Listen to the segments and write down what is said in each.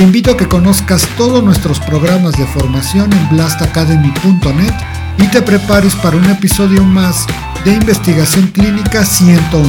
Te invito a que conozcas todos nuestros programas de formación en blastacademy.net y te prepares para un episodio más de Investigación Clínica 101,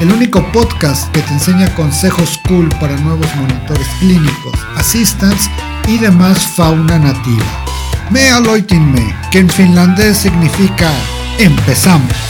el único podcast que te enseña consejos cool para nuevos monitores clínicos, assistants y demás fauna nativa. Me aloitinme, que en finlandés significa empezamos.